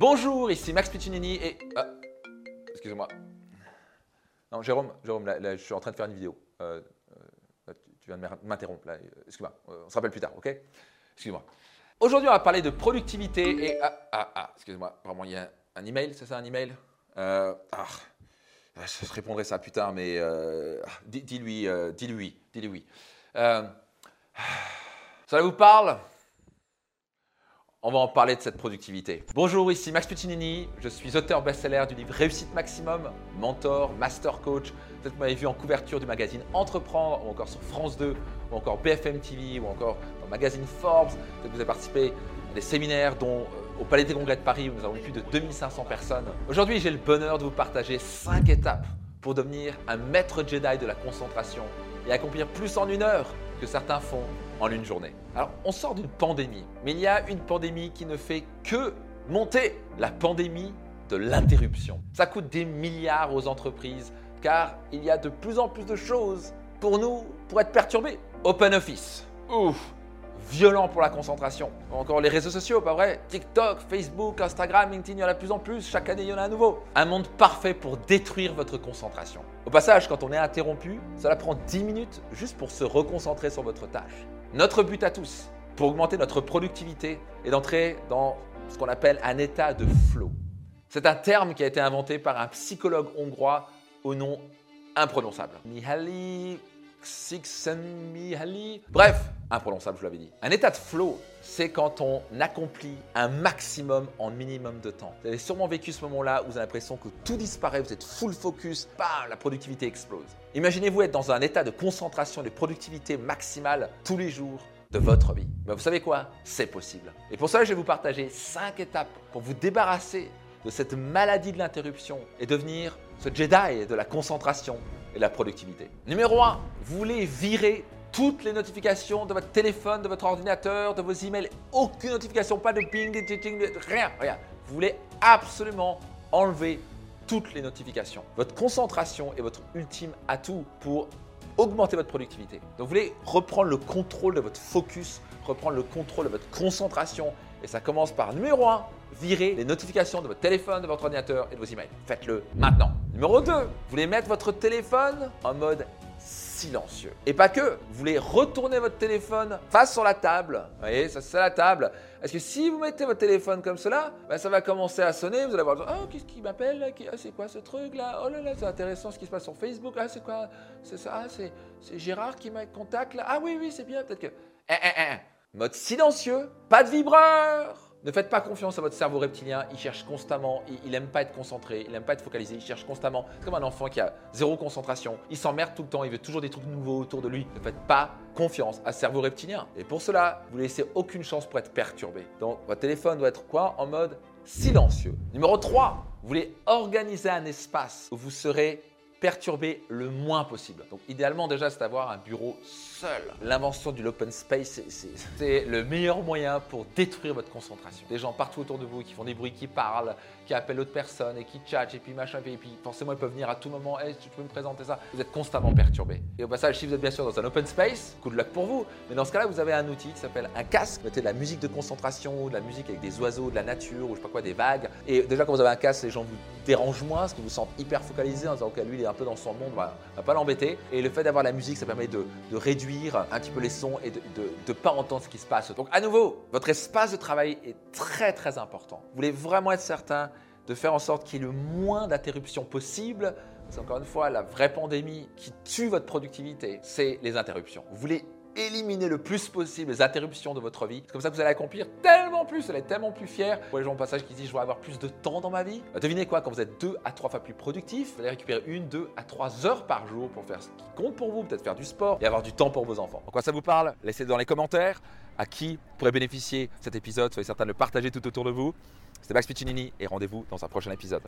Bonjour, ici Max Piccinini et... Ah, excusez-moi. Non, Jérôme, Jérôme, je suis en train de faire une vidéo. Euh, euh, tu- viens de m'interrompre là. Excuse-moi, euh, on se rappelle plus tard, ok? Excuse-moi. Aujourd'hui, on va parler de productivité et... Ah, ah, ah, excusez-moi, vraiment, il y a un email, c'est ça un email? Euh, ah, je répondrai ça plus tard, mais dis- dis-lui, dis-lui dis-lui ça vous parle? On va en parler de cette productivité. Bonjour, ici Max Puccinini. Je suis auteur best-seller du livre Réussite Maximum, mentor, master coach. Peut-être m'avez vu en couverture du magazine Entreprendre, ou encore sur France 2, ou encore BFM TV, ou encore dans le magazine Forbes. Peut-être que vous avez participé à des séminaires, dont euh, au Palais des Congrès de Paris, où nous avons eu plus de 2500 personnes. Aujourd'hui, j'ai le bonheur de vous partager 5 étapes pour devenir un maître Jedi de la concentration et accomplir plus en une heure que certains font en une journée. Alors, on sort d'une pandémie, mais il y a une pandémie qui ne fait que monter, la pandémie de l'interruption. Ça coûte des milliards aux entreprises car il y a de plus en plus de choses pour nous pour être perturbés. Open Office. Ouf, violent pour la concentration. Encore les réseaux sociaux, pas vrai? TikTok, Facebook, Instagram, LinkedIn, il y en a de plus en plus. Chaque année, il y en a un nouveau. Un monde parfait pour détruire votre concentration. Au passage, quand on est interrompu, cela prend 10 minutes juste pour se reconcentrer sur votre tâche. Notre but à tous, pour augmenter notre productivité, est d'entrer dans ce qu'on appelle un état de flow. C'est un terme qui a été inventé par un psychologue hongrois au nom imprononçable. Mihaly Bref, imprononçable, je l'avais dit. Un état de flow, c'est quand on accomplit un maximum en minimum de temps. Vous avez sûrement vécu ce moment-là où vous avez l'impression que tout disparaît, vous êtes full focus, bam, la productivité explose. Imaginez-vous être dans un état de concentration, de productivité maximale tous les jours de votre vie. Ben, vous savez quoi? C'est possible. Et pour ça, je vais vous partager 5 étapes pour vous débarrasser de cette maladie de l'interruption et devenir ce Jedi de la concentration et la productivité. Numéro 1, vous voulez virer toutes les notifications de votre téléphone, de votre ordinateur, de vos emails. Aucune notification, pas de ping, de ting, de rien, rien. Vous voulez absolument enlever toutes les notifications. Votre concentration est votre ultime atout pour augmenter votre productivité. Donc vous voulez reprendre le contrôle de votre focus, reprendre le contrôle de votre concentration. Et ça commence par numéro 1, virer les notifications de votre téléphone, de votre ordinateur et de vos emails. Faites-le maintenant. Numéro 2, vous voulez mettre votre téléphone en mode silencieux. Et pas que, vous voulez retourner votre téléphone face sur la table. Vous voyez, ça c'est la table. Parce que si vous mettez votre téléphone comme cela, ben, ça va commencer à sonner, vous allez voir, oh, qu'est-ce qui m'appelle ah, C'est quoi ce truc là? Oh là là, c'est intéressant ce qui se passe sur Facebook. Ah, c'est quoi? C'est ça? Ah, c'est Gérard qui m'a contact là? Ah oui, oui, c'est bien, peut-être que... Eh, eh, eh. Mode silencieux, pas de vibreur ne faites pas confiance à votre cerveau reptilien, il cherche constamment, il, il aime pas être concentré, il aime pas être focalisé, il cherche constamment. C'est comme un enfant qui a zéro concentration, il s'emmerde tout le temps, il veut toujours des trucs nouveaux autour de lui. Ne faites pas confiance à ce cerveau reptilien. Et pour cela, vous laissez aucune chance pour être perturbé. Donc votre téléphone doit être quoi? En mode silencieux. Numéro 3, vous voulez organiser un espace où vous serez perturber le moins possible. Donc idéalement déjà c'est d'avoir un bureau seul. L'invention du open space c'est- le meilleur moyen pour détruire votre concentration. Des gens partout autour de vous qui font des bruits, qui parlent, qui appellent d'autres personnes et qui tchatchent et puis machin et puis forcément ils peuvent venir à tout moment. Hey, tu peux me présenter ça Vous êtes constamment perturbé. Et au passage si vous êtes bien sûr dans un open space, coup de luck pour vous. Mais dans ce cas-là vous avez un outil qui s'appelle un casque. Mettez de la musique de concentration, de la musique avec des oiseaux, de la nature ou je sais pas quoi, des vagues. Et déjà quand vous avez un casque les gens vous dérangent moins parce qu'ils vous sentent hyper focalisé en disant ok lui il est un peu dans son monde, on va, on va pas l'embêter. Et le fait d'avoir la musique ça permet de, de réduire un petit peu les sons et de ne pas entendre ce qui se passe. Donc à nouveau, votre espace de travail est très très important. Vous voulez vraiment être certain de faire en sorte qu'il y ait le moins d'interruptions possible. C'est encore une fois la vraie pandémie qui tue votre productivité, c'est les interruptions. Vous voulez éliminer le plus possible les interruptions de votre vie. C'est comme ça que vous allez accomplir tellement plus, vous allez être tellement plus fier. Pour les gens au passage qui disent je veux avoir plus de temps dans ma vie, bah, devinez quoi, quand vous êtes deux à trois fois plus productif, vous allez récupérer une, deux à trois heures par jour pour faire ce qui compte pour vous, peut-être faire du sport et avoir du temps pour vos enfants. En quoi ça vous parle? Laissez dans les commentaires à qui pourrait bénéficier cet épisode. Soyez certain de le partager tout autour de vous. C'était Max Piccinini et rendez-vous dans un prochain épisode.